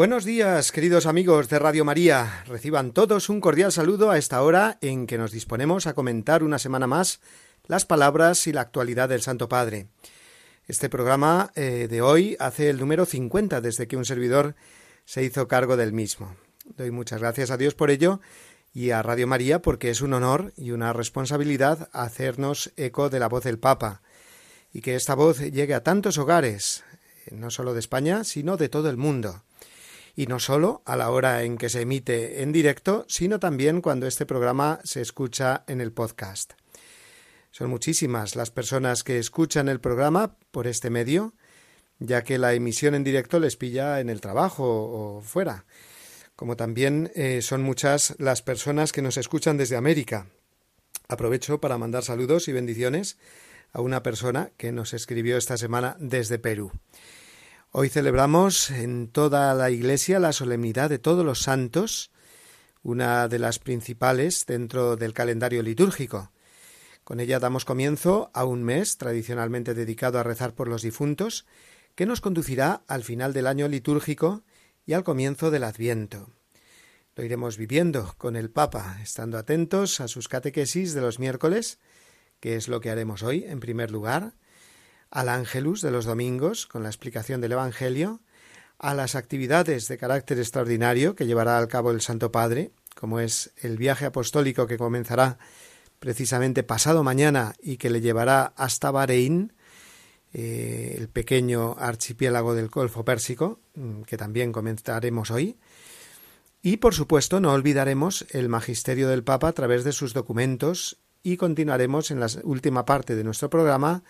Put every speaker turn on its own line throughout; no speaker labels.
Buenos días, queridos amigos de Radio María. Reciban todos un cordial saludo a esta hora en que nos disponemos a comentar una semana más las palabras y la actualidad del Santo Padre. Este programa eh, de hoy hace el número 50 desde que un servidor se hizo cargo del mismo. Doy muchas gracias a Dios por ello y a Radio María porque es un honor y una responsabilidad hacernos eco de la voz del Papa y que esta voz llegue a tantos hogares, eh, no solo de España, sino de todo el mundo y no solo a la hora en que se emite en directo, sino también cuando este programa se escucha en el podcast. Son muchísimas las personas que escuchan el programa por este medio, ya que la emisión en directo les pilla en el trabajo o fuera, como también eh, son muchas las personas que nos escuchan desde América. Aprovecho para mandar saludos y bendiciones a una persona que nos escribió esta semana desde Perú. Hoy celebramos en toda la Iglesia la solemnidad de todos los santos, una de las principales dentro del calendario litúrgico. Con ella damos comienzo a un mes tradicionalmente dedicado a rezar por los difuntos, que nos conducirá al final del año litúrgico y al comienzo del Adviento. Lo iremos viviendo con el Papa, estando atentos a sus catequesis de los miércoles, que es lo que haremos hoy en primer lugar, al Ángelus de los domingos con la explicación del Evangelio, a las actividades de carácter extraordinario que llevará al cabo el Santo Padre, como es el viaje apostólico que comenzará precisamente pasado mañana y que le llevará hasta Bahrein, eh, el pequeño archipiélago del Golfo Pérsico, mm, que también comenzaremos hoy. Y, por supuesto, no olvidaremos el magisterio del Papa a través de sus documentos y continuaremos en la última parte de nuestro programa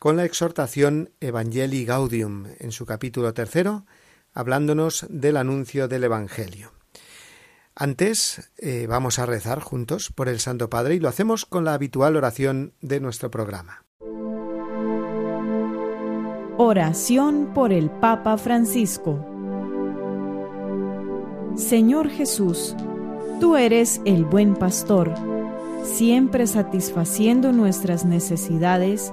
con la exhortación Evangelii Gaudium en su capítulo tercero, hablándonos del anuncio del Evangelio. Antes eh, vamos a rezar juntos por el Santo Padre y lo hacemos con la habitual oración de nuestro programa.
Oración por el Papa Francisco Señor Jesús, tú eres el buen pastor, siempre satisfaciendo nuestras necesidades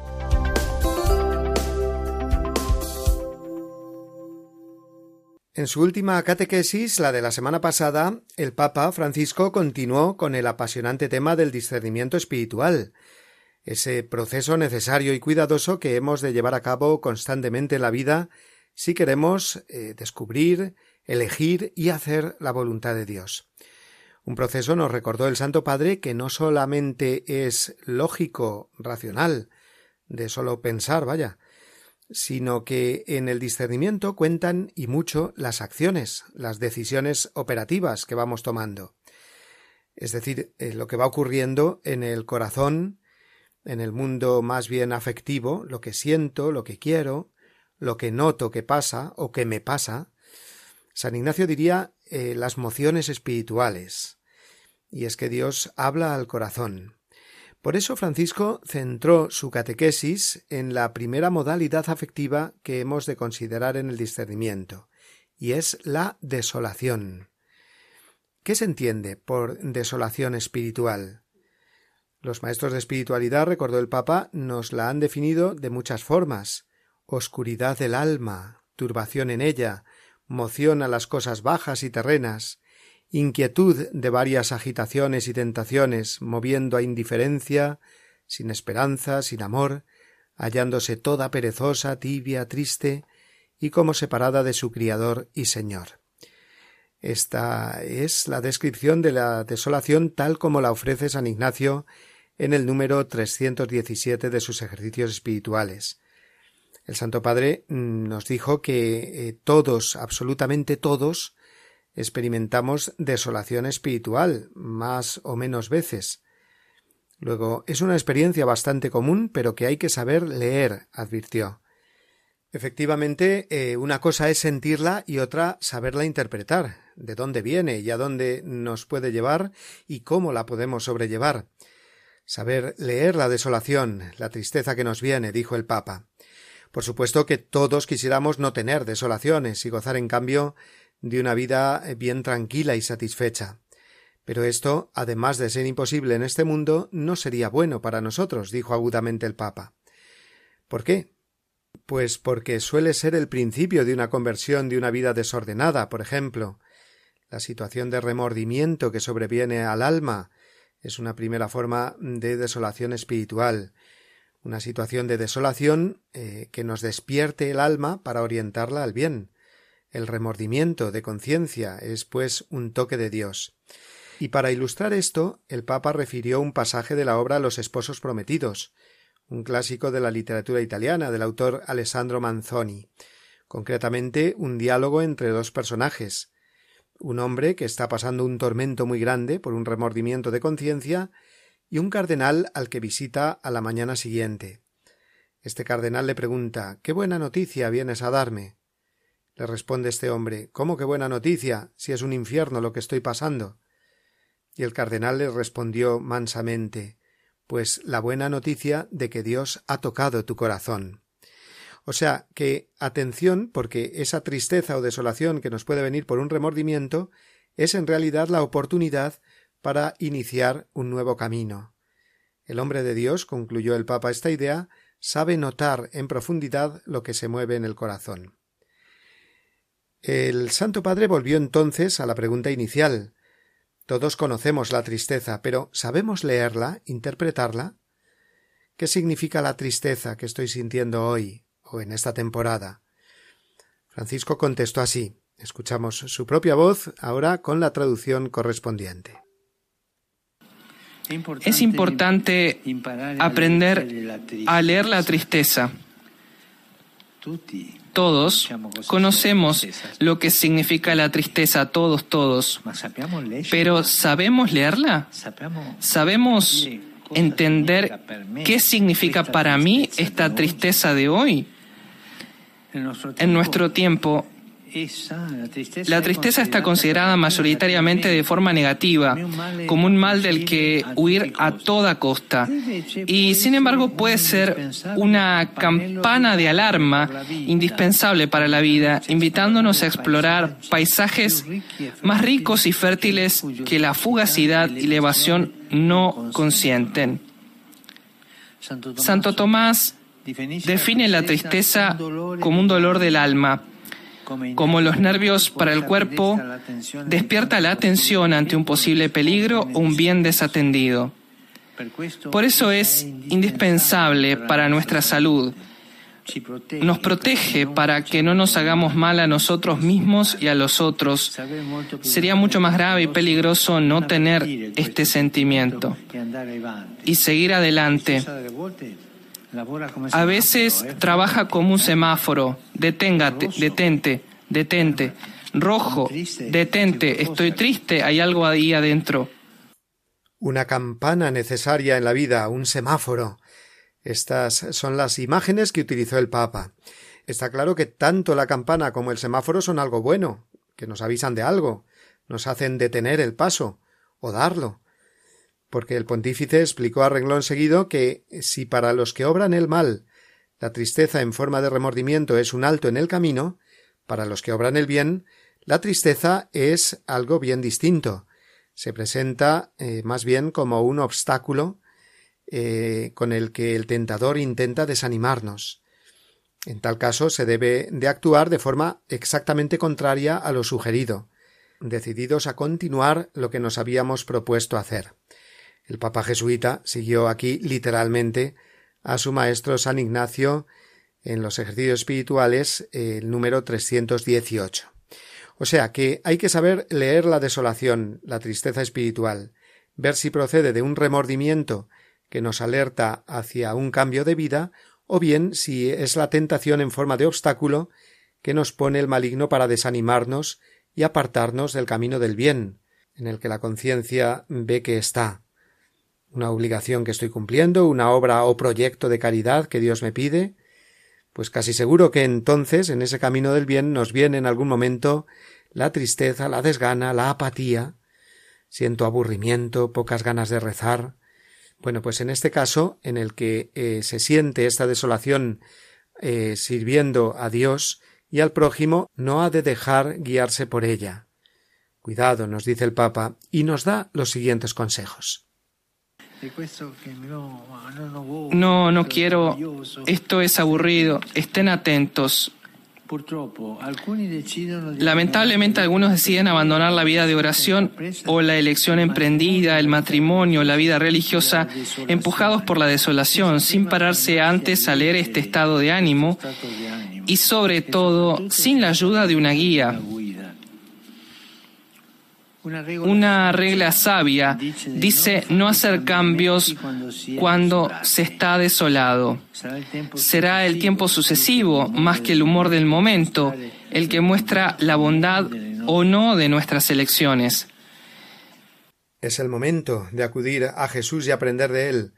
En su última catequesis, la de la semana pasada, el Papa Francisco continuó con el apasionante tema del discernimiento espiritual, ese proceso necesario y cuidadoso que hemos de llevar a cabo constantemente en la vida si queremos eh, descubrir, elegir y hacer la voluntad de Dios. Un proceso nos recordó el Santo Padre que no solamente es lógico, racional, de solo pensar, vaya, sino que en el discernimiento cuentan y mucho las acciones, las decisiones operativas que vamos tomando. Es decir, eh, lo que va ocurriendo en el corazón, en el mundo más bien afectivo, lo que siento, lo que quiero, lo que noto que pasa o que me pasa. San Ignacio diría eh, las mociones espirituales. Y es que Dios habla al corazón. Por eso Francisco centró su catequesis en la primera modalidad afectiva que hemos de considerar en el discernimiento, y es la desolación. ¿Qué se entiende por desolación espiritual? Los maestros de espiritualidad, recordó el Papa, nos la han definido de muchas formas oscuridad del alma, turbación en ella, moción a las cosas bajas y terrenas, inquietud de varias agitaciones y tentaciones, moviendo a indiferencia, sin esperanza, sin amor, hallándose toda perezosa, tibia, triste, y como separada de su Criador y Señor. Esta es la descripción de la desolación tal como la ofrece San Ignacio en el número 317 de sus ejercicios espirituales. El Santo Padre mm, nos dijo que eh, todos, absolutamente todos, experimentamos desolación espiritual, más o menos veces. Luego, es una experiencia bastante común, pero que hay que saber leer, advirtió. Efectivamente, eh, una cosa es sentirla y otra saberla interpretar, de dónde viene y a dónde nos puede llevar y cómo la podemos sobrellevar. Saber leer la desolación, la tristeza que nos viene, dijo el Papa. Por supuesto que todos quisiéramos no tener desolaciones y gozar en cambio de una vida eh, bien tranquila y satisfecha. Pero esto, además de ser imposible en este mundo, no sería bueno para nosotros, dijo agudamente el Papa. ¿Por qué? Pues porque suele ser el principio de una conversión de una vida desordenada, por ejemplo. La situación de remordimiento que sobreviene al alma es una primera forma de desolación espiritual, una situación de desolación eh, que nos despierte el alma para orientarla al bien. El remordimiento de conciencia es, pues, un toque de Dios. Y para ilustrar esto, el Papa refirió un pasaje de la obra Los esposos prometidos, un clásico de la literatura italiana del autor Alessandro Manzoni, concretamente un diálogo entre dos personajes, un hombre que está pasando un tormento muy grande por un remordimiento de conciencia y un cardenal al que visita a la mañana siguiente. Este cardenal le pregunta ¿Qué buena noticia vienes a darme? Le responde este hombre ¿Cómo qué buena noticia, si es un infierno lo que estoy pasando? Y el cardenal le respondió mansamente Pues la buena noticia de que Dios ha tocado tu corazón. O sea que atención, porque esa tristeza o desolación que nos puede venir por un remordimiento es en realidad la oportunidad para iniciar un nuevo camino. El hombre de Dios, concluyó el Papa esta idea, sabe notar en profundidad lo que se mueve en el corazón. El Santo Padre volvió entonces a la pregunta inicial. Todos conocemos la tristeza, pero ¿sabemos leerla, interpretarla? ¿Qué significa la tristeza que estoy sintiendo hoy o en esta temporada? Francisco contestó así. Escuchamos su propia voz ahora con la traducción correspondiente.
Es importante aprender a leer la tristeza todos conocemos lo que significa la tristeza, todos, todos. Pero ¿sabemos leerla? ¿Sabemos entender qué significa para mí esta tristeza de hoy? En nuestro tiempo la tristeza está considerada mayoritariamente de forma negativa, como un mal del que huir a toda costa. Y sin embargo puede ser una campana de alarma indispensable para la vida, invitándonos a explorar paisajes más ricos y fértiles que la fugacidad y la evasión no consienten. Santo Tomás define la tristeza como un dolor del alma como los nervios para el cuerpo, despierta la atención ante un posible peligro o un bien desatendido. Por eso es indispensable para nuestra salud. Nos protege para que no nos hagamos mal a nosotros mismos y a los otros. Sería mucho más grave y peligroso no tener este sentimiento y seguir adelante. A veces trabaja como un semáforo. Deténgate, detente, detente. Rojo, detente, estoy triste, hay algo ahí adentro.
Una campana necesaria en la vida, un semáforo. Estas son las imágenes que utilizó el Papa. Está claro que tanto la campana como el semáforo son algo bueno, que nos avisan de algo, nos hacen detener el paso o darlo. Porque el pontífice explicó a renglón seguido que si para los que obran el mal la tristeza en forma de remordimiento es un alto en el camino, para los que obran el bien, la tristeza es algo bien distinto. Se presenta eh, más bien como un obstáculo eh, con el que el tentador intenta desanimarnos. En tal caso se debe de actuar de forma exactamente contraria a lo sugerido, decididos a continuar lo que nos habíamos propuesto hacer. El Papa jesuita siguió aquí literalmente a su maestro San Ignacio en los ejercicios espirituales el número 318. O sea que hay que saber leer la desolación, la tristeza espiritual, ver si procede de un remordimiento que nos alerta hacia un cambio de vida, o bien si es la tentación en forma de obstáculo que nos pone el maligno para desanimarnos y apartarnos del camino del bien, en el que la conciencia ve que está. Una obligación que estoy cumpliendo, una obra o proyecto de caridad que Dios me pide, pues casi seguro que entonces en ese camino del bien nos viene en algún momento la tristeza, la desgana, la apatía, siento aburrimiento, pocas ganas de rezar. Bueno, pues en este caso, en el que eh, se siente esta desolación eh, sirviendo a Dios y al prójimo, no ha de dejar guiarse por ella. Cuidado, nos dice el Papa, y nos da los siguientes consejos.
No, no quiero, esto es aburrido, estén atentos. Lamentablemente algunos deciden abandonar la vida de oración o la elección emprendida, el matrimonio, la vida religiosa, empujados por la desolación, sin pararse antes a leer este estado de ánimo y sobre todo sin la ayuda de una guía. Una regla sabia dice no hacer cambios cuando se está desolado. Será el tiempo sucesivo, más que el humor del momento, el que muestra la bondad o no de nuestras elecciones.
Es el momento de acudir a Jesús y aprender de Él.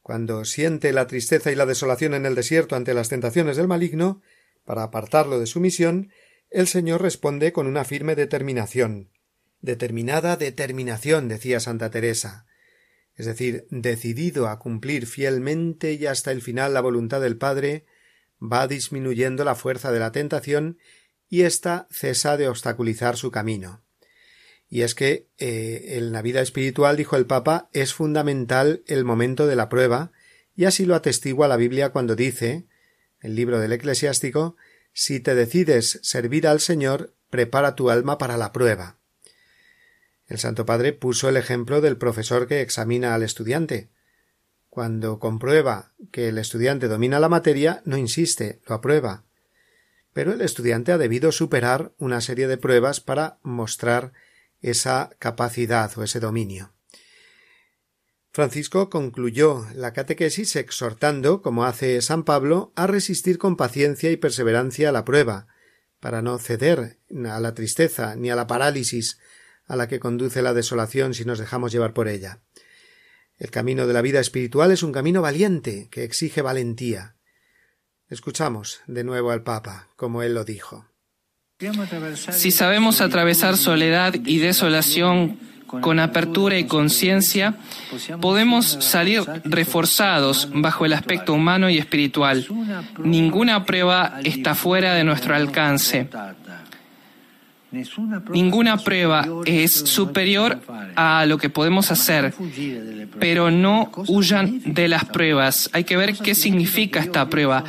Cuando siente la tristeza y la desolación en el desierto ante las tentaciones del maligno, para apartarlo de su misión, el Señor responde con una firme determinación determinada determinación, decía Santa Teresa, es decir, decidido a cumplir fielmente y hasta el final la voluntad del Padre, va disminuyendo la fuerza de la tentación y ésta cesa de obstaculizar su camino. Y es que eh, en la vida espiritual, dijo el Papa, es fundamental el momento de la prueba, y así lo atestigua la Biblia cuando dice, el libro del eclesiástico, si te decides servir al Señor, prepara tu alma para la prueba. El Santo Padre puso el ejemplo del profesor que examina al estudiante. Cuando comprueba que el estudiante domina la materia, no insiste, lo aprueba. Pero el estudiante ha debido superar una serie de pruebas para mostrar esa capacidad o ese dominio. Francisco concluyó la catequesis exhortando, como hace San Pablo, a resistir con paciencia y perseverancia a la prueba, para no ceder a la tristeza ni a la parálisis a la que conduce la desolación si nos dejamos llevar por ella. El camino de la vida espiritual es un camino valiente, que exige valentía. Escuchamos de nuevo al Papa, como él lo dijo.
Si sabemos atravesar soledad y desolación con apertura y conciencia, podemos salir reforzados bajo el aspecto humano y espiritual. Ninguna prueba está fuera de nuestro alcance. Ninguna prueba es superior a lo que podemos hacer, pero no huyan de las pruebas. Hay que ver qué significa esta prueba.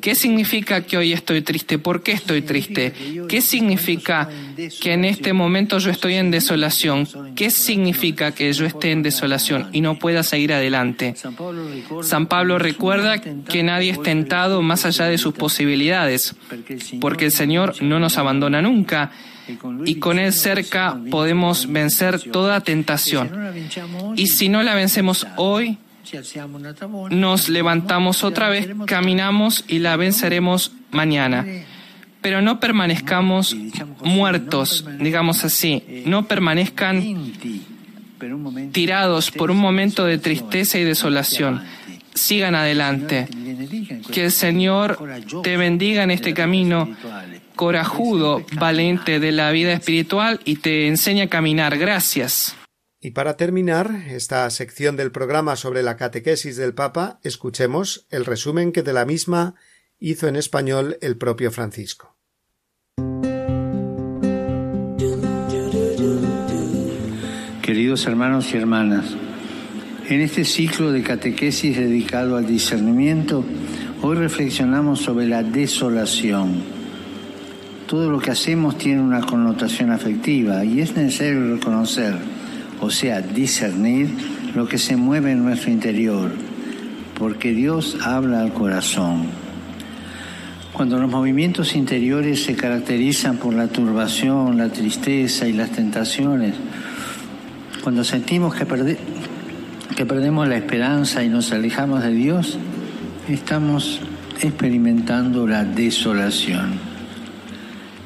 ¿Qué significa que hoy estoy triste? ¿Por qué estoy triste? ¿Qué significa que en este momento yo estoy en desolación? ¿Qué significa que yo esté en desolación y no pueda seguir adelante? San Pablo recuerda que nadie es tentado más allá de sus posibilidades, porque el Señor no nos abandona nunca y con Él cerca podemos vencer toda tentación. Y si no la vencemos hoy, nos levantamos otra vez, caminamos y la venceremos mañana. Pero no permanezcamos muertos, digamos así, no permanezcan tirados por un momento de tristeza y desolación. Sigan adelante. Que el Señor te bendiga en este camino corajudo, valente de la vida espiritual y te enseña a caminar. Gracias.
Y para terminar esta sección del programa sobre la catequesis del Papa, escuchemos el resumen que de la misma hizo en español el propio Francisco.
Queridos hermanos y hermanas, en este ciclo de catequesis dedicado al discernimiento, hoy reflexionamos sobre la desolación. Todo lo que hacemos tiene una connotación afectiva y es necesario reconocer o sea, discernir lo que se mueve en nuestro interior, porque Dios habla al corazón. Cuando los movimientos interiores se caracterizan por la turbación, la tristeza y las tentaciones, cuando sentimos que, que perdemos la esperanza y nos alejamos de Dios, estamos experimentando la desolación.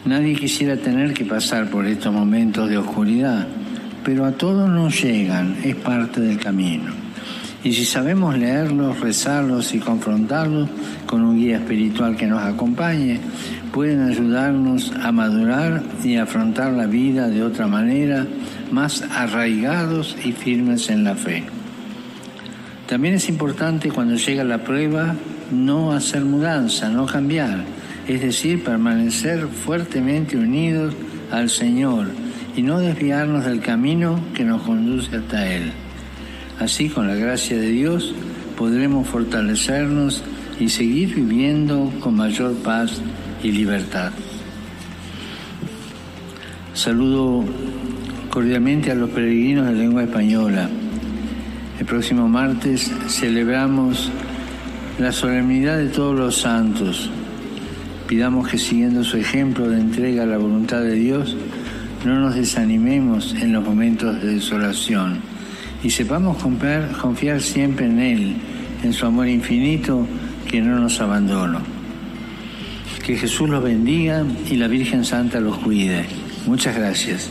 Nadie quisiera tener que pasar por estos momentos de oscuridad pero a todos nos llegan, es parte del camino. Y si sabemos leerlos, rezarlos y confrontarlos con un guía espiritual que nos acompañe, pueden ayudarnos a madurar y afrontar la vida de otra manera, más arraigados y firmes en la fe. También es importante cuando llega la prueba no hacer mudanza, no cambiar, es decir, permanecer fuertemente unidos al Señor y no desviarnos del camino que nos conduce hasta Él. Así, con la gracia de Dios, podremos fortalecernos y seguir viviendo con mayor paz y libertad. Saludo cordialmente a los peregrinos de lengua española. El próximo martes celebramos la solemnidad de todos los santos. Pidamos que siguiendo su ejemplo de entrega a la voluntad de Dios, no nos desanimemos en los momentos de desolación y sepamos confiar, siempre en Él, en su amor infinito que no nos abandona. Que Jesús los bendiga y la Virgen Santa los cuide. Muchas gracias.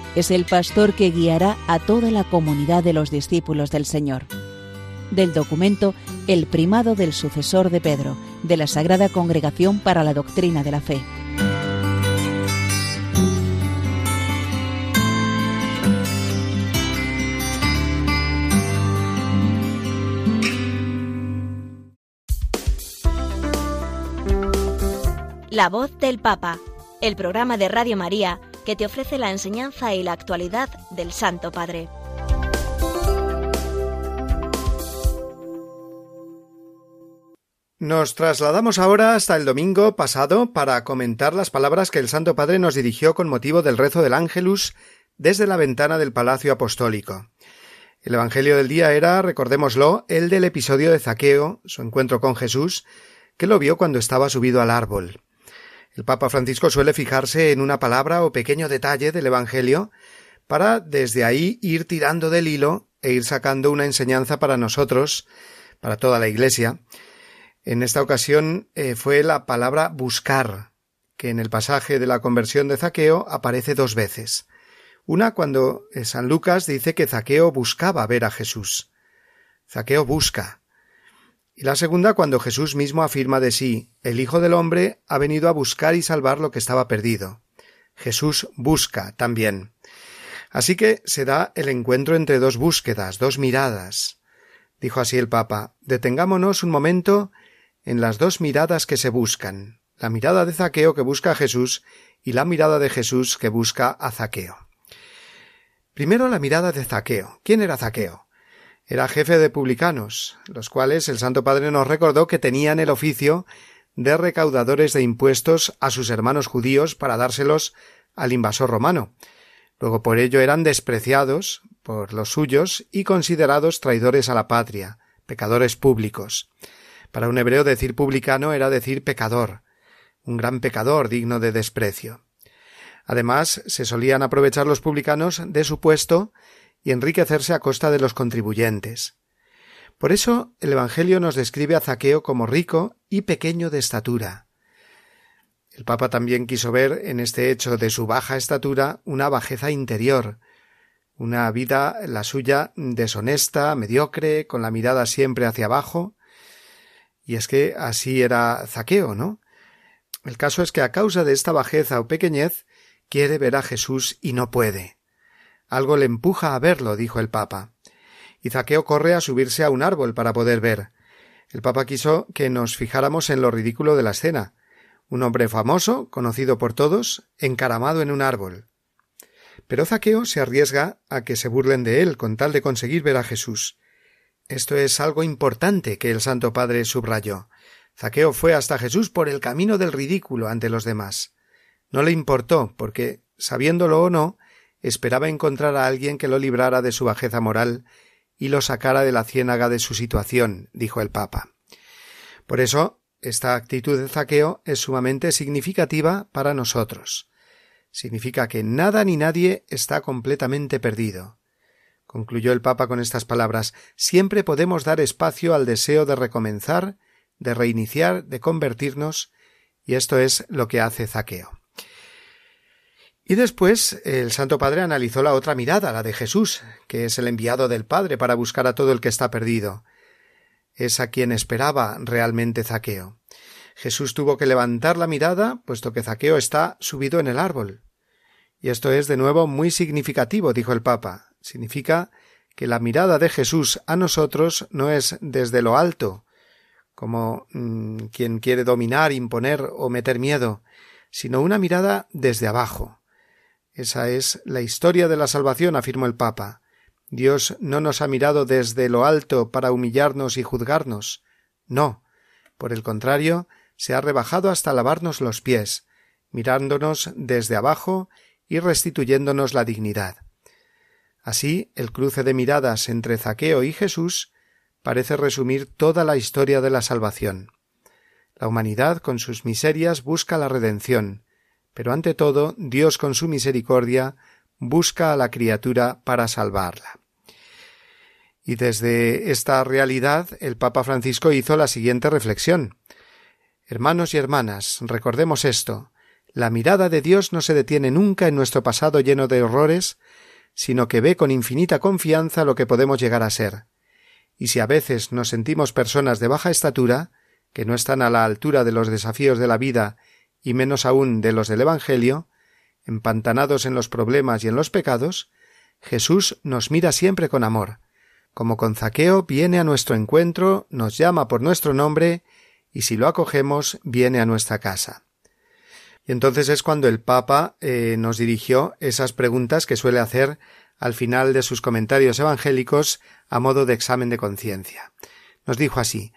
es el pastor que guiará a toda la comunidad de los discípulos del Señor. Del documento El primado del sucesor de Pedro, de la Sagrada Congregación para la Doctrina de la Fe.
La voz del Papa, el programa de Radio María que te ofrece la enseñanza y la actualidad del Santo Padre.
Nos trasladamos ahora hasta el domingo pasado para comentar las palabras que el Santo Padre nos dirigió con motivo del rezo del Ángelus desde la ventana del Palacio Apostólico. El Evangelio del día era, recordémoslo, el del episodio de Zaqueo, su encuentro con Jesús, que lo vio cuando estaba subido al árbol. El Papa Francisco suele fijarse en una palabra o pequeño detalle del Evangelio para desde ahí ir tirando del hilo e ir sacando una enseñanza para nosotros, para toda la Iglesia. En esta ocasión eh, fue la palabra buscar, que en el pasaje de la conversión de Zaqueo aparece dos veces. Una cuando eh, San Lucas dice que Zaqueo buscaba ver a Jesús. Zaqueo busca, y la segunda cuando Jesús mismo afirma de sí El Hijo del hombre ha venido a buscar y salvar lo que estaba perdido. Jesús busca también. Así que se da el encuentro entre dos búsquedas, dos miradas. Dijo así el Papa Detengámonos un momento en las dos miradas que se buscan, la mirada de Zaqueo que busca a Jesús y la mirada de Jesús que busca a Zaqueo. Primero la mirada de Zaqueo. ¿Quién era Zaqueo? Era jefe de publicanos, los cuales el Santo Padre nos recordó que tenían el oficio de recaudadores de impuestos a sus hermanos judíos para dárselos al invasor romano. Luego por ello eran despreciados por los suyos y considerados traidores a la patria, pecadores públicos. Para un hebreo decir publicano era decir pecador, un gran pecador digno de desprecio. Además, se solían aprovechar los publicanos de su puesto y enriquecerse a costa de los contribuyentes. Por eso el Evangelio nos describe a Zaqueo como rico y pequeño de estatura. El Papa también quiso ver en este hecho de su baja estatura una bajeza interior, una vida la suya deshonesta, mediocre, con la mirada siempre hacia abajo. Y es que así era Zaqueo, ¿no? El caso es que a causa de esta bajeza o pequeñez quiere ver a Jesús y no puede. Algo le empuja a verlo, dijo el Papa. Y Zaqueo corre a subirse a un árbol para poder ver. El Papa quiso que nos fijáramos en lo ridículo de la escena. Un hombre famoso, conocido por todos, encaramado en un árbol. Pero Zaqueo se arriesga a que se burlen de él con tal de conseguir ver a Jesús. Esto es algo importante que el Santo Padre subrayó. Zaqueo fue hasta Jesús por el camino del ridículo ante los demás. No le importó, porque, sabiéndolo o no, esperaba encontrar a alguien que lo librara de su bajeza moral y lo sacara de la ciénaga de su situación, dijo el Papa. Por eso, esta actitud de Zaqueo es sumamente significativa para nosotros significa que nada ni nadie está completamente perdido. Concluyó el Papa con estas palabras siempre podemos dar espacio al deseo de recomenzar, de reiniciar, de convertirnos, y esto es lo que hace Zaqueo. Y después el Santo Padre analizó la otra mirada, la de Jesús, que es el enviado del Padre para buscar a todo el que está perdido. Es a quien esperaba realmente Zaqueo. Jesús tuvo que levantar la mirada, puesto que Zaqueo está subido en el árbol. Y esto es de nuevo muy significativo, dijo el Papa. Significa que la mirada de Jesús a nosotros no es desde lo alto, como mm, quien quiere dominar, imponer o meter miedo, sino una mirada desde abajo. Esa es la historia de la salvación, afirmó el Papa. Dios no nos ha mirado desde lo alto para humillarnos y juzgarnos. No. Por el contrario, se ha rebajado hasta lavarnos los pies, mirándonos desde abajo y restituyéndonos la dignidad. Así, el cruce de miradas entre Zaqueo y Jesús parece resumir toda la historia de la salvación. La humanidad con sus miserias busca la redención, pero ante todo Dios con su misericordia busca a la criatura para salvarla. Y desde esta realidad el Papa Francisco hizo la siguiente reflexión. Hermanos y hermanas, recordemos esto. La mirada de Dios no se detiene nunca en nuestro pasado lleno de horrores, sino que ve con infinita confianza lo que podemos llegar a ser. Y si a veces nos sentimos personas de baja estatura, que no están a la altura de los desafíos de la vida y menos aún de los del Evangelio, empantanados en los problemas y en los pecados, Jesús nos mira siempre con amor. Como con Zaqueo viene a nuestro encuentro, nos llama por nuestro nombre y si lo acogemos viene a nuestra casa. Y entonces es cuando el Papa eh, nos dirigió esas preguntas que suele hacer al final de sus comentarios evangélicos a modo de examen de conciencia. Nos dijo así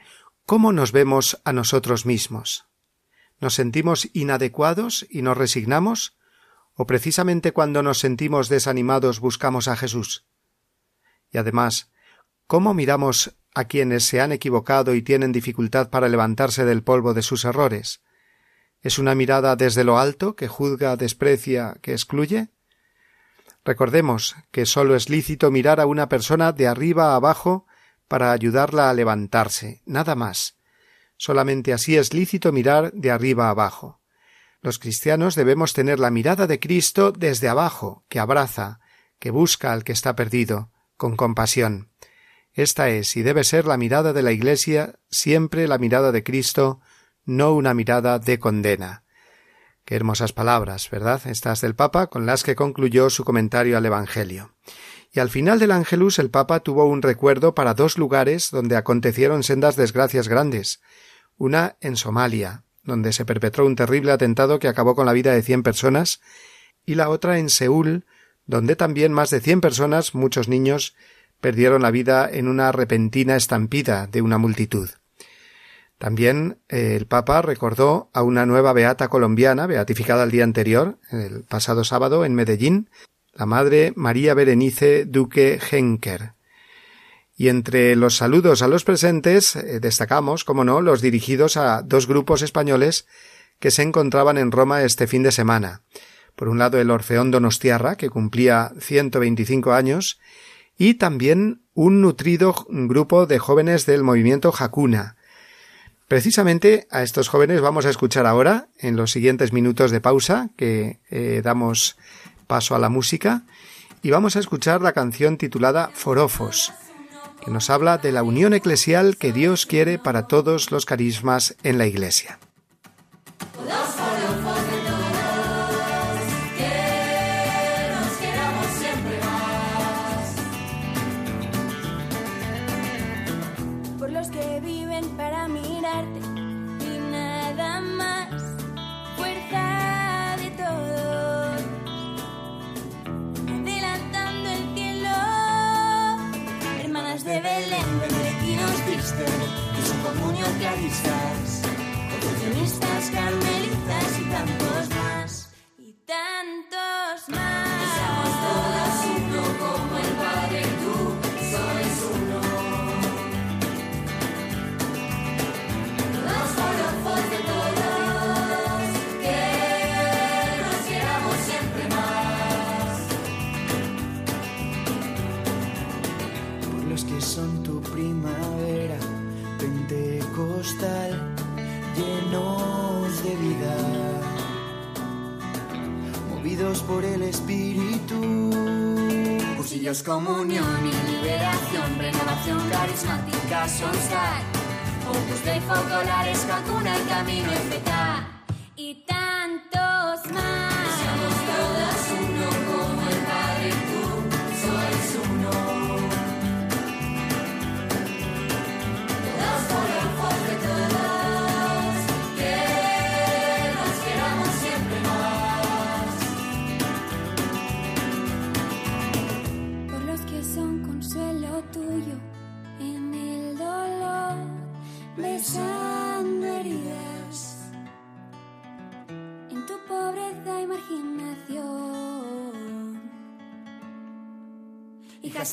¿Cómo nos vemos a nosotros mismos? ¿Nos sentimos inadecuados y nos resignamos? ¿O precisamente cuando nos sentimos desanimados buscamos a Jesús? Y además, ¿cómo miramos a quienes se han equivocado y tienen dificultad para levantarse del polvo de sus errores? ¿Es una mirada desde lo alto que juzga, desprecia, que excluye? Recordemos que sólo es lícito mirar a una persona de arriba a abajo para ayudarla a levantarse, nada más. Solamente así es lícito mirar de arriba abajo. Los cristianos debemos tener la mirada de Cristo desde abajo, que abraza, que busca al que está perdido, con compasión. Esta es y debe ser la mirada de la Iglesia, siempre la mirada de Cristo, no una mirada de condena. Qué hermosas palabras, ¿verdad? Estas del Papa, con las que concluyó su comentario al Evangelio. Y al final del Ángelus el Papa tuvo un recuerdo para dos lugares donde acontecieron sendas desgracias grandes. Una en Somalia, donde se perpetró un terrible atentado que acabó con la vida de cien personas, y la otra en Seúl, donde también más de cien personas, muchos niños, perdieron la vida en una repentina estampida de una multitud. También eh, el Papa recordó a una nueva beata colombiana, beatificada el día anterior, el pasado sábado, en Medellín, la madre María Berenice Duque Henker. Y entre los saludos a los presentes eh, destacamos, como no, los dirigidos a dos grupos españoles que se encontraban en Roma este fin de semana. Por un lado el Orfeón Donostiarra, que cumplía 125 años, y también un nutrido grupo de jóvenes del movimiento Hakuna. Precisamente a estos jóvenes vamos a escuchar ahora, en los siguientes minutos de pausa, que eh, damos paso a la música, y vamos a escuchar la canción titulada Forofos, que nos habla de la unión eclesial que Dios quiere para todos los carismas en la Iglesia.
Confusionistas, carmelitas y tantos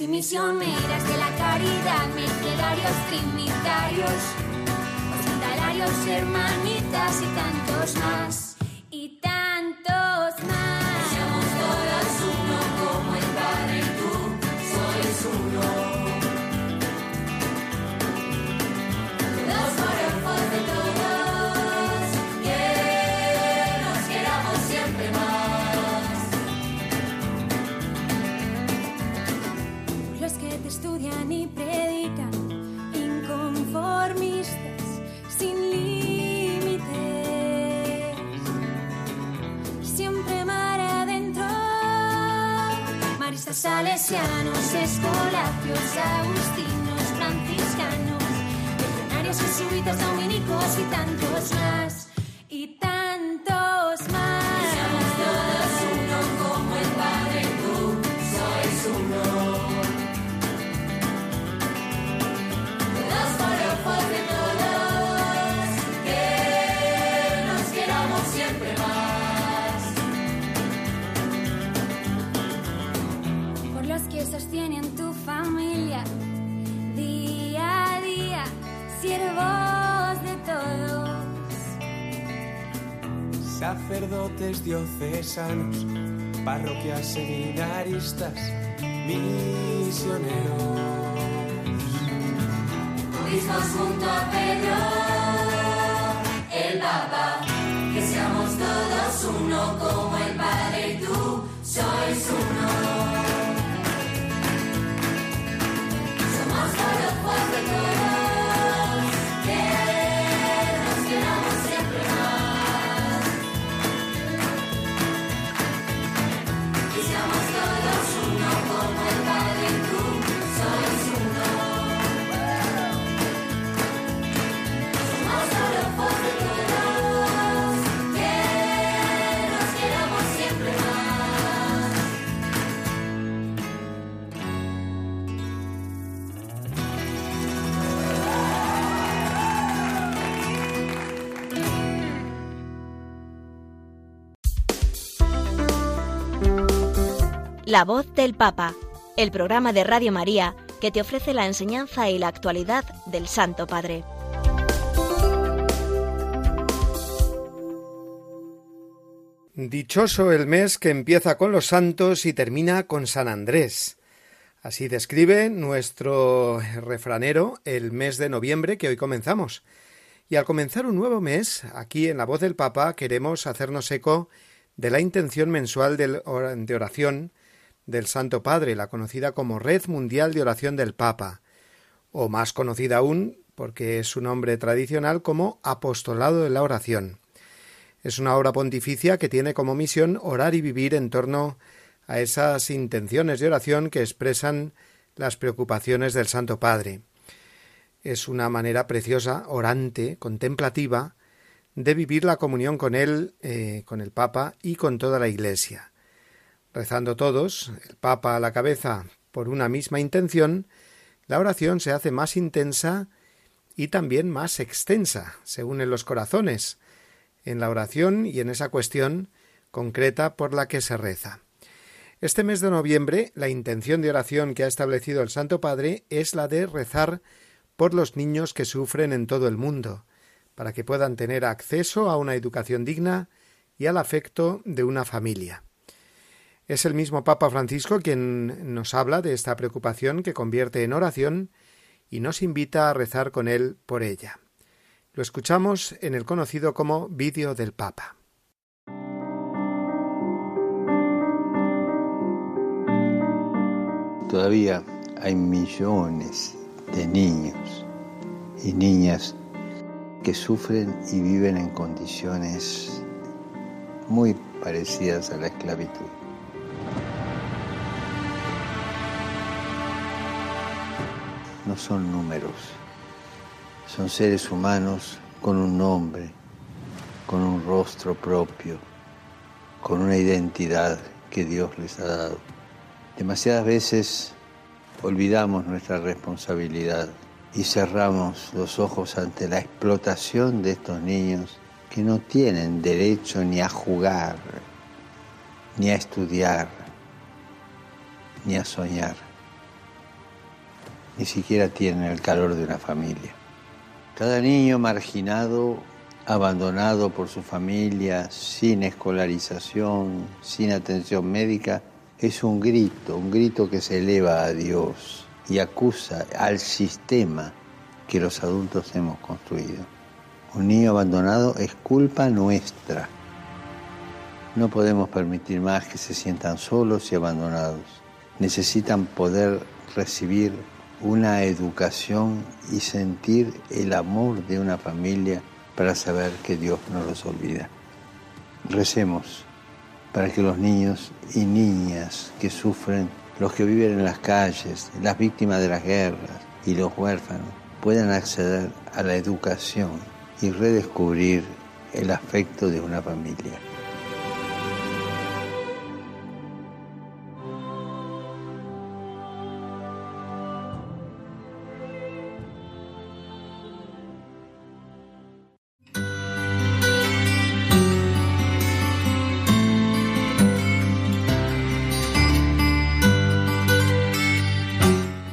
y misioneras de la caridad, mercedarios, trinitarios, hospitalarios, hermanitas y tantos más. Salesianos, escolapios, agustinos, franciscanos, legionarios, jesuitas, dominicos y tantos más. Sostienen tu familia, día a día, siervos de todos.
sacerdotes diocesanos, parroquias seminaristas, misioneros.
Mismos junto a Pedro, el Papa, que seamos todos uno como el Padre y tú sois uno.
La voz del Papa, el programa de Radio María que te ofrece la enseñanza y la actualidad del Santo Padre.
Dichoso el mes que empieza con los santos y termina con San Andrés. Así describe nuestro refranero el mes de noviembre que hoy comenzamos. Y al comenzar un nuevo mes, aquí en la voz del Papa queremos hacernos eco de la intención mensual de oración del Santo Padre, la conocida como Red Mundial de Oración del Papa, o más conocida aún, porque es su nombre tradicional, como Apostolado de la Oración. Es una obra pontificia que tiene como misión orar y vivir en torno a esas intenciones de oración que expresan las preocupaciones del Santo Padre. Es una manera preciosa, orante, contemplativa, de vivir la comunión con Él, eh, con el Papa y con toda la Iglesia. Rezando todos, el Papa a la cabeza, por una misma intención, la oración se hace más intensa y también más extensa, según en los corazones, en la oración y en esa cuestión concreta por la que se reza. Este mes de noviembre, la intención de oración que ha establecido el Santo Padre es la de rezar por los niños que sufren en todo el mundo, para que puedan tener acceso a una educación digna y al afecto de una familia. Es el mismo Papa Francisco quien nos habla de esta preocupación que convierte en oración y nos invita a rezar con él por ella. Lo escuchamos en el conocido como Vídeo del Papa.
Todavía hay millones de niños y niñas que sufren y viven en condiciones muy parecidas a la esclavitud. No son números, son seres humanos con un nombre, con un rostro propio, con una identidad que Dios les ha dado. Demasiadas veces olvidamos nuestra responsabilidad y cerramos los ojos ante la explotación de estos niños que no tienen derecho ni a jugar, ni a estudiar, ni a soñar. Ni siquiera tienen el calor de una familia. Cada niño marginado, abandonado por su familia, sin escolarización, sin atención médica, es un grito, un grito que se eleva a Dios y acusa al sistema que los adultos hemos construido. Un niño abandonado es culpa nuestra. No podemos permitir más que se sientan solos y abandonados. Necesitan poder recibir una educación y sentir el amor de una familia para saber que Dios no los olvida. Recemos para que los niños y niñas que sufren los que viven en las calles, las víctimas de las guerras y los huérfanos puedan acceder a la educación y redescubrir el afecto de una familia.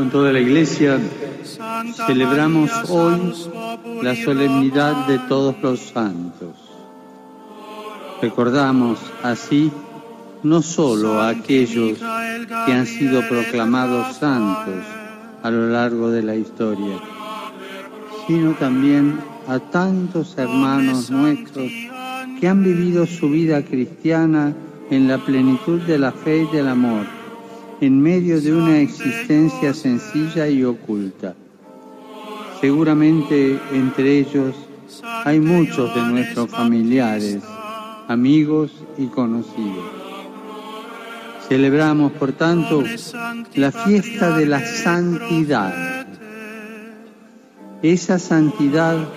con toda la Iglesia celebramos hoy la solemnidad de todos los santos. Recordamos así no solo a aquellos que han sido proclamados santos a lo largo de la historia, sino también a tantos hermanos nuestros que han vivido su vida cristiana en la plenitud de la fe y del amor en medio de una existencia sencilla y oculta. Seguramente entre ellos hay muchos de nuestros familiares, amigos y conocidos. Celebramos, por tanto, la fiesta de la santidad. Esa santidad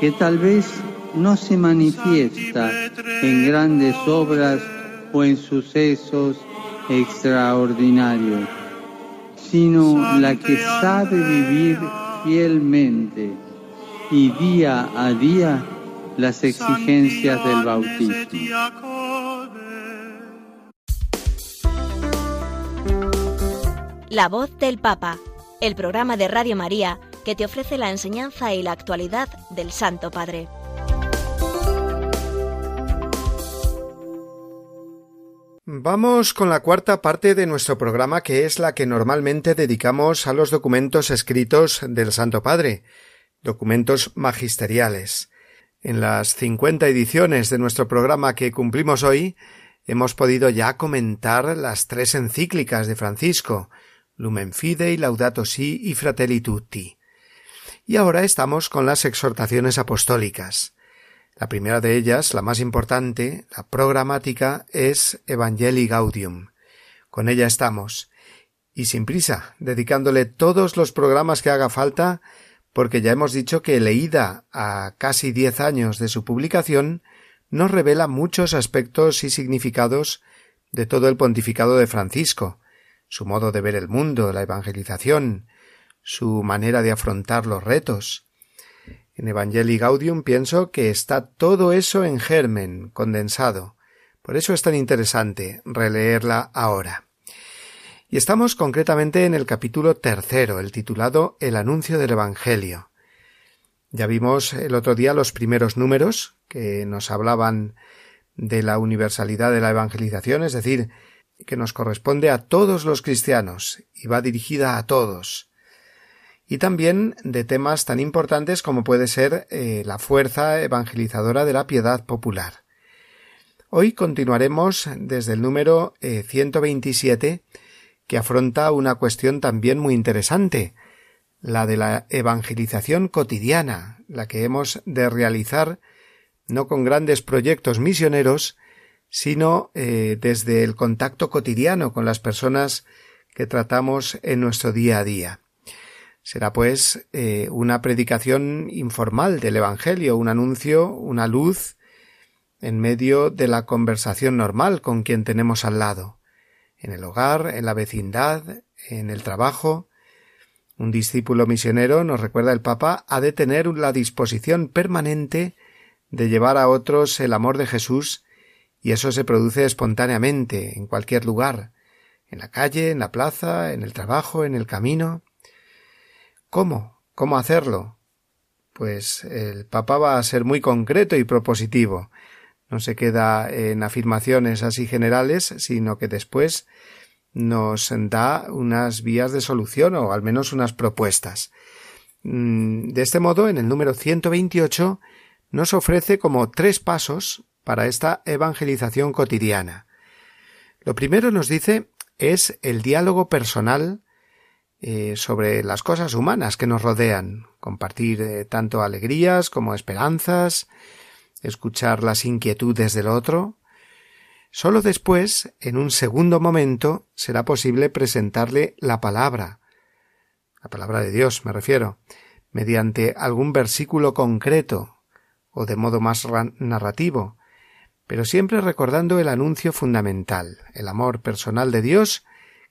que tal vez no se manifiesta en grandes obras o en sucesos extraordinarios, sino la que sabe vivir fielmente y día a día las exigencias del bautismo.
La voz del Papa, el programa de Radio María que te ofrece la enseñanza y la actualidad del Santo Padre.
Vamos con la cuarta parte de nuestro programa que es la que normalmente dedicamos a los documentos escritos del Santo Padre, documentos magisteriales. En las cincuenta ediciones de nuestro programa que cumplimos hoy, hemos podido ya comentar las tres encíclicas de Francisco, Lumen Fidei, Laudato Si y Fratelli Tutti. Y ahora estamos con las exhortaciones apostólicas. La primera de ellas, la más importante, la programática, es Evangelii Gaudium. Con ella estamos, y sin prisa, dedicándole todos los programas que haga falta, porque ya hemos dicho que leída a casi diez años de su publicación, nos revela muchos aspectos y significados de todo el pontificado de Francisco, su modo de ver el mundo, la evangelización, su manera de afrontar los retos. En Evangelii Gaudium pienso que está todo eso en germen, condensado. Por eso es tan interesante releerla ahora. Y estamos concretamente en el capítulo tercero, el titulado El anuncio del Evangelio. Ya vimos el otro día los primeros números que nos hablaban de la universalidad de la evangelización, es decir, que nos corresponde a todos los cristianos y va dirigida a todos. Y también de temas tan importantes como puede ser eh, la fuerza evangelizadora de la piedad popular. Hoy continuaremos desde el número 127 eh, que afronta una cuestión también muy interesante, la de la evangelización cotidiana, la que hemos de realizar no con grandes proyectos misioneros, sino eh, desde el contacto cotidiano con las personas que tratamos en nuestro día a día. Será pues eh, una predicación informal del Evangelio, un anuncio, una luz en medio de la conversación normal con quien tenemos al lado, en el hogar, en la vecindad, en el trabajo. Un discípulo misionero, nos recuerda el Papa, ha de tener la disposición permanente de llevar a otros el amor de Jesús y eso se produce espontáneamente, en cualquier lugar, en la calle, en la plaza, en el trabajo, en el camino. ¿Cómo? ¿Cómo hacerlo? Pues el Papa va a ser muy concreto y propositivo. No se queda en afirmaciones así generales, sino que después nos da unas vías de solución o al menos unas propuestas. Mm, de este modo, en el número 128 nos ofrece como tres pasos para esta evangelización cotidiana. Lo primero nos dice es el diálogo personal eh, sobre las cosas humanas que nos rodean, compartir eh, tanto alegrías como esperanzas, escuchar las inquietudes del otro. Solo después, en un segundo momento, será posible presentarle la palabra, la palabra de Dios me refiero, mediante algún versículo concreto o de modo más narrativo, pero siempre recordando el anuncio fundamental, el amor personal de Dios,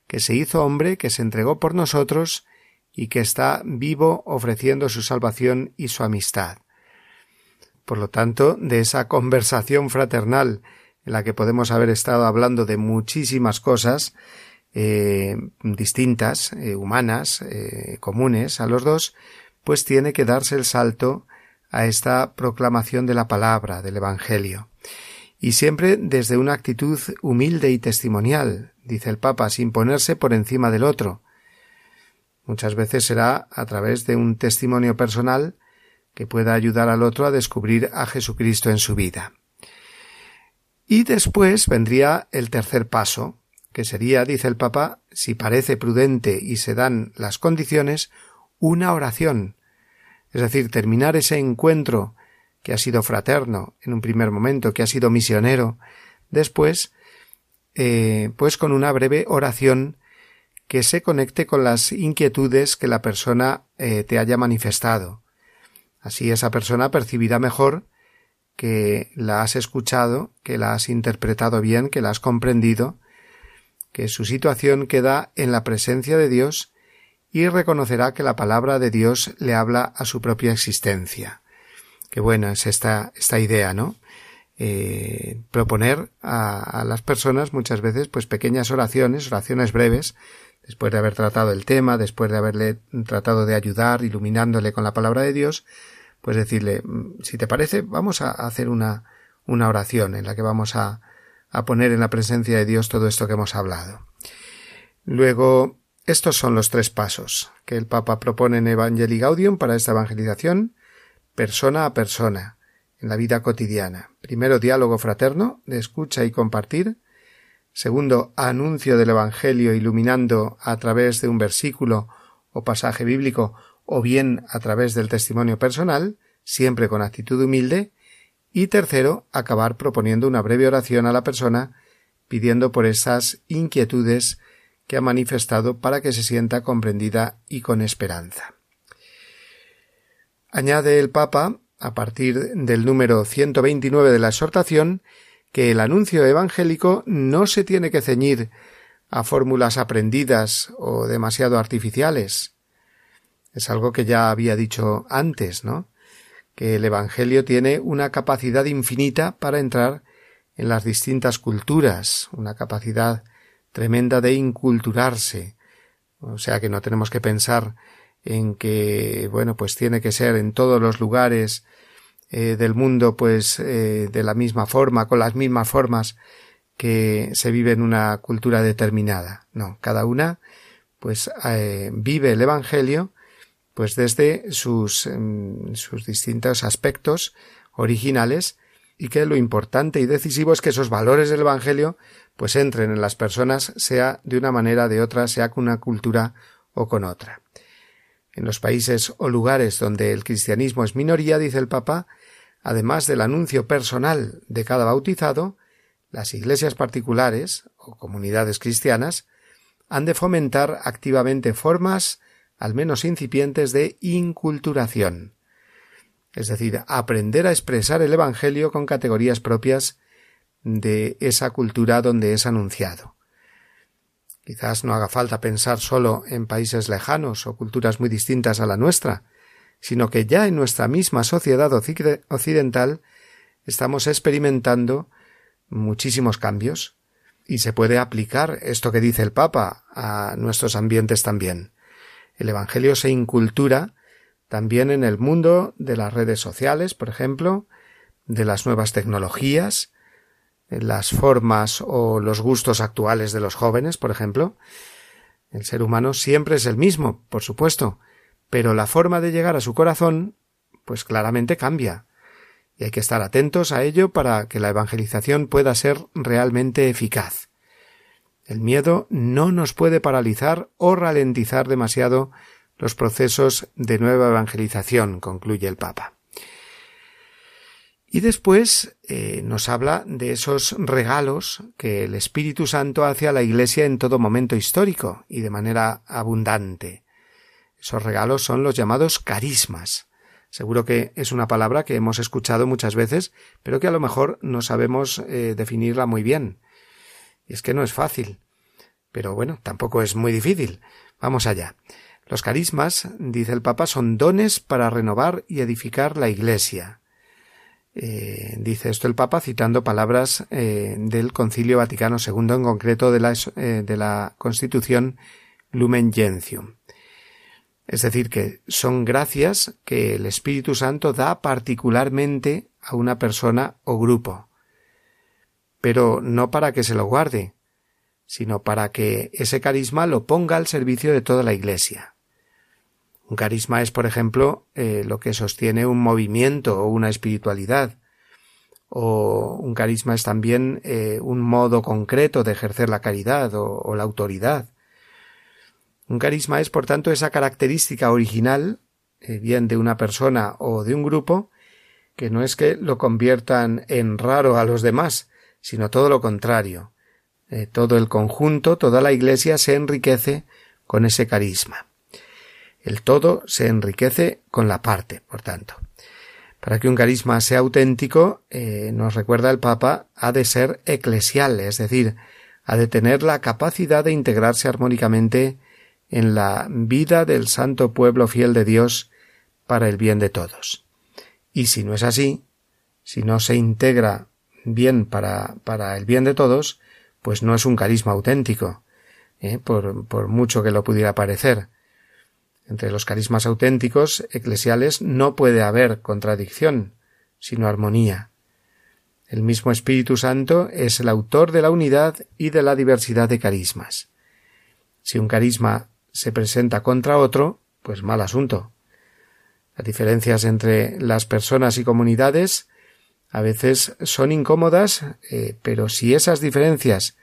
que se hizo hombre, que se entregó por nosotros y que está vivo ofreciendo su salvación y su amistad. Por lo tanto, de esa conversación fraternal en la que podemos haber estado hablando de muchísimas cosas eh, distintas, eh, humanas, eh, comunes a los dos, pues tiene que darse el salto a esta proclamación de la palabra, del Evangelio y siempre desde una actitud humilde y testimonial, dice el Papa, sin ponerse por encima del otro. Muchas veces será a través de un testimonio personal que pueda ayudar al otro a descubrir a Jesucristo en su vida. Y después vendría el tercer paso, que sería, dice el Papa, si parece prudente y se dan las condiciones, una oración, es decir, terminar ese encuentro que ha sido fraterno en un primer momento, que ha sido misionero, después eh, pues con una breve oración que se conecte con las inquietudes que la persona eh, te haya manifestado. Así esa persona percibirá mejor que la has escuchado, que la has interpretado bien, que la has comprendido, que su situación queda en la presencia de Dios y reconocerá que la palabra de Dios le habla a su propia existencia. Qué buena es esta, esta idea, ¿no? Eh, proponer a, a, las personas muchas veces pues pequeñas oraciones, oraciones breves, después de haber tratado el tema, después de haberle tratado de ayudar, iluminándole con la palabra de Dios, pues decirle, mm, si te parece, vamos a hacer una, una oración en la que vamos a, a poner en la presencia de Dios todo esto que hemos hablado. Luego, estos son los tres pasos que el Papa propone en Evangelii Gaudium para esta evangelización, persona a persona, en la vida cotidiana. Primero, diálogo fraterno, de escucha y compartir. Segundo, anuncio del Evangelio iluminando a través de un versículo o pasaje bíblico o bien a través del testimonio personal, siempre con actitud humilde, y tercero, acabar proponiendo una breve oración a la persona pidiendo por esas inquietudes que ha manifestado para que se sienta comprendida y con esperanza. Añade el Papa, a partir del número 129 de la exhortación, que el anuncio evangélico no se tiene que ceñir a fórmulas aprendidas o demasiado artificiales, es algo que ya había dicho antes, ¿no? Que el Evangelio tiene una capacidad infinita para entrar en las distintas culturas, una capacidad tremenda de inculturarse. O sea que no tenemos que pensar en que, bueno, pues tiene que ser en todos los lugares eh, del mundo, pues eh, de la misma forma, con las mismas formas que se vive en una cultura determinada. No, cada una, pues eh, vive el Evangelio pues desde sus, em, sus distintos aspectos originales y que lo importante y decisivo es que esos valores del Evangelio pues entren en las personas sea de una manera de otra, sea con una cultura o con otra. En los países o lugares donde el cristianismo es minoría, dice el Papa, además del anuncio personal de cada bautizado, las iglesias particulares o comunidades cristianas han de fomentar activamente formas al menos incipientes, de inculturación, es decir, aprender a expresar el Evangelio con categorías propias de esa cultura donde es anunciado. Quizás no haga falta pensar solo en países lejanos o culturas muy distintas a la nuestra, sino que ya en nuestra misma sociedad occidental estamos experimentando muchísimos cambios y se puede aplicar esto que dice el Papa a nuestros ambientes también. El Evangelio se incultura también en el mundo de las redes sociales, por ejemplo, de las nuevas tecnologías, las formas o los gustos actuales de los jóvenes, por ejemplo. El ser humano siempre es el mismo, por supuesto, pero la forma de llegar a su corazón, pues claramente cambia. Y hay que estar atentos a ello para que la evangelización pueda ser realmente eficaz. El miedo no nos puede paralizar o ralentizar demasiado los procesos de nueva evangelización, concluye el Papa. Y después eh, nos habla de esos regalos que el Espíritu Santo hace a la Iglesia en todo momento histórico y de manera abundante. Esos regalos son los llamados carismas. Seguro que es una palabra que hemos escuchado muchas veces, pero que a lo mejor no sabemos eh, definirla muy bien. Y es que no es fácil. Pero bueno, tampoco es muy difícil. Vamos allá. Los carismas, dice el Papa, son dones para renovar y edificar la Iglesia. Eh, dice esto el Papa citando palabras eh, del Concilio Vaticano II, en concreto de la, eh, de la Constitución Lumen Gentium. Es decir, que son gracias que el Espíritu Santo da particularmente a una persona o grupo, pero no para que se lo guarde, sino para que ese carisma lo ponga al servicio de toda la Iglesia. Un carisma es, por ejemplo, eh, lo que sostiene un movimiento o una espiritualidad, o un carisma es también eh, un modo concreto de ejercer la caridad o, la autoridad. Un carisma es, por tanto, esa característica original, eh, bien de una persona o de un grupo, que no es que lo conviertan en raro a los demás, sino todo lo contrario, todo el conjunto, toda la Iglesia se enriquece con ese carisma. El todo se enriquece con la parte, por tanto. Para que un carisma sea auténtico, eh, nos recuerda el Papa, ha de ser eclesial, es decir, ha de tener la capacidad de integrarse armónicamente en la vida del santo pueblo fiel de Dios para el bien de todos. Y si no es así, si no se integra bien para, para el bien de todos, pues no es un carisma auténtico, ¿eh? por, por mucho que lo pudiera parecer. Entre los carismas auténticos eclesiales no puede haber contradicción, sino armonía. El mismo Espíritu Santo es el autor de la unidad y de la diversidad de carismas. Si un carisma se presenta contra otro, pues mal asunto. Las diferencias entre las personas y comunidades a veces son incómodas, eh, pero si esas diferencias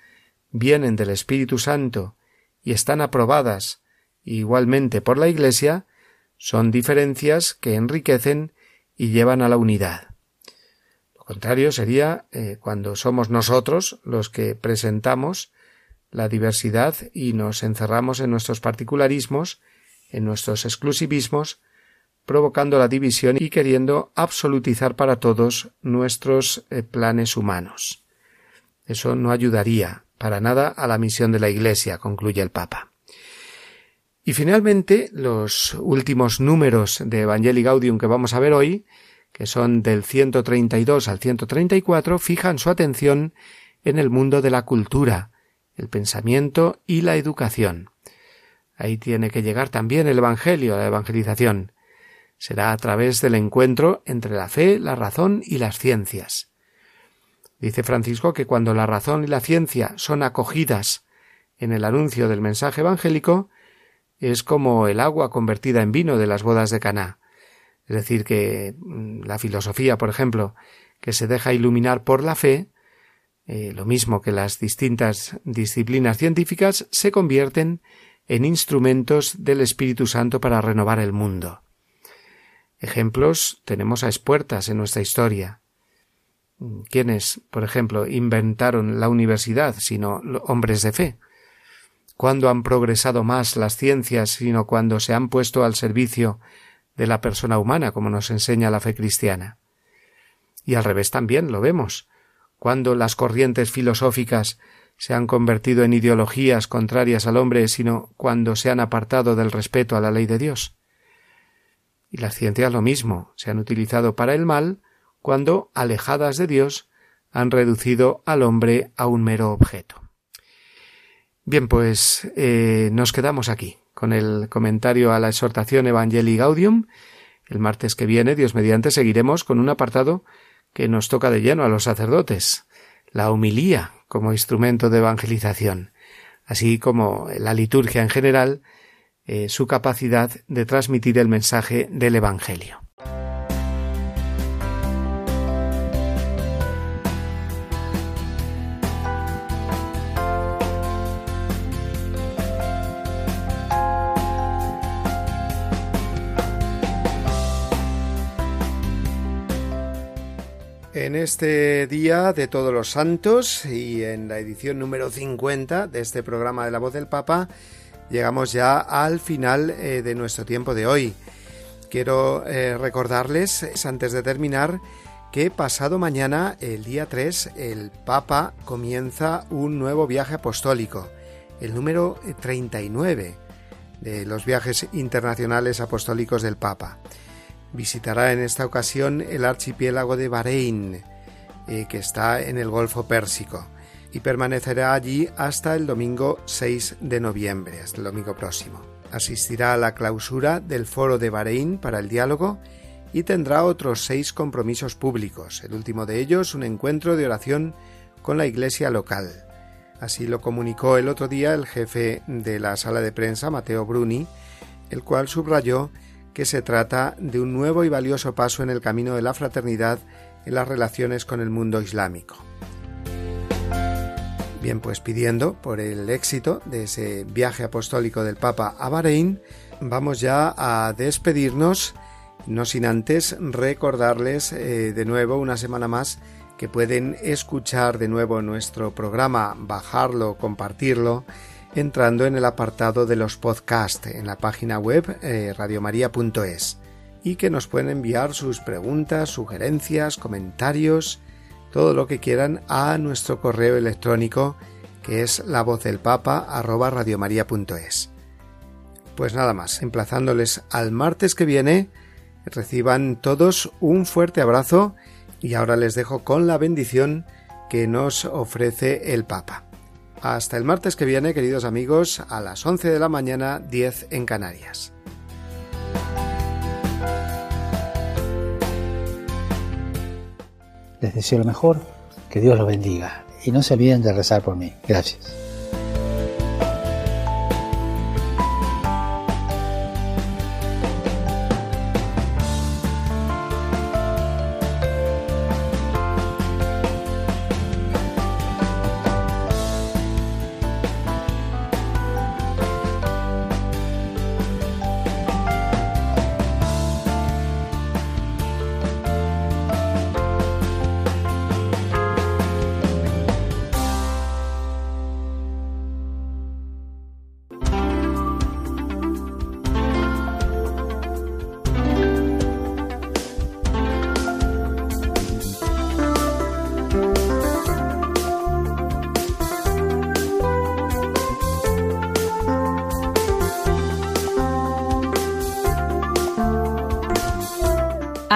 vienen del Espíritu Santo y están aprobadas igualmente por la Iglesia, son diferencias que enriquecen y llevan a la unidad. Lo contrario sería eh, cuando somos nosotros los que presentamos la diversidad y nos encerramos en nuestros particularismos, en nuestros exclusivismos, provocando la división y queriendo absolutizar para todos nuestros eh, planes humanos. Eso no ayudaría para nada a la misión de la Iglesia, concluye el Papa. Y finalmente, los últimos números de Evangelii Gaudium que vamos a ver hoy, que son del 132 al 134, fijan su atención en el mundo de la cultura, el pensamiento y la educación. Ahí tiene que llegar también el Evangelio, la evangelización. Será a través del encuentro entre la fe, la razón y las ciencias. Dice Francisco que cuando la razón y la ciencia son acogidas en el anuncio del mensaje evangélico, es como el agua convertida en vino de las bodas de Caná. Es decir, que mm, la filosofía, por ejemplo, que se deja iluminar por la fe, eh, lo mismo que las distintas disciplinas científicas, se convierten en instrumentos del Espíritu Santo para renovar el mundo. Ejemplos tenemos a espuertas en nuestra historia. ¿Quiénes, por ejemplo, inventaron la universidad, sino hombres de fe? Cuándo han progresado más las ciencias, sino cuando se han puesto al servicio de la persona humana, como nos enseña la fe cristiana. Y al revés también lo vemos, cuando las corrientes filosóficas se han convertido en ideologías contrarias al hombre, sino cuando se han apartado del respeto a la ley de Dios. Y las ciencias lo mismo, se han utilizado para el mal, cuando, alejadas de Dios, han reducido al hombre a un mero objeto. Bien, pues eh, nos quedamos aquí con el comentario a la exhortación Evangelii Gaudium. El martes que viene, Dios mediante, seguiremos con un apartado que nos toca de lleno a los sacerdotes, la humilía como instrumento de evangelización, así como la liturgia en general, eh, su capacidad de transmitir el mensaje del Evangelio. En este día de todos los santos y en la edición número 50 de este programa de la voz del Papa, llegamos ya al final eh, de nuestro tiempo de hoy. Quiero eh, recordarles, antes de terminar, que pasado mañana, el día 3, el Papa comienza un nuevo viaje apostólico, el número 39 de los viajes internacionales apostólicos del Papa. Visitará en esta ocasión el archipiélago de Bahrein, eh, que está en el Golfo Pérsico, y permanecerá allí hasta el domingo 6 de noviembre, hasta el domingo próximo. Asistirá a la clausura del Foro de Bahrein para el diálogo y tendrá otros seis compromisos públicos, el último de ellos un encuentro de oración con la iglesia local. Así lo comunicó el otro día el jefe de la sala de prensa, Mateo Bruni, el cual subrayó que se trata de un nuevo y valioso paso en el camino de la fraternidad en las relaciones con el mundo islámico. Bien, pues pidiendo por el éxito de ese viaje apostólico del Papa a Bahrein, vamos ya a despedirnos, no sin antes recordarles eh, de nuevo una semana más que pueden escuchar de nuevo nuestro programa, bajarlo, compartirlo, entrando en el apartado de los podcasts en la página web eh, radiomaria.es y que nos pueden enviar sus preguntas, sugerencias, comentarios, todo lo que quieran a nuestro correo electrónico que es la voz del papa radiomaria.es. Pues nada más, emplazándoles al martes que viene, reciban todos un fuerte abrazo y ahora les dejo con la bendición que nos ofrece el Papa. Hasta el martes que viene, queridos amigos, a las 11 de la mañana, 10 en Canarias.
Les deseo lo mejor, que Dios los bendiga y no se olviden de rezar por mí. Gracias.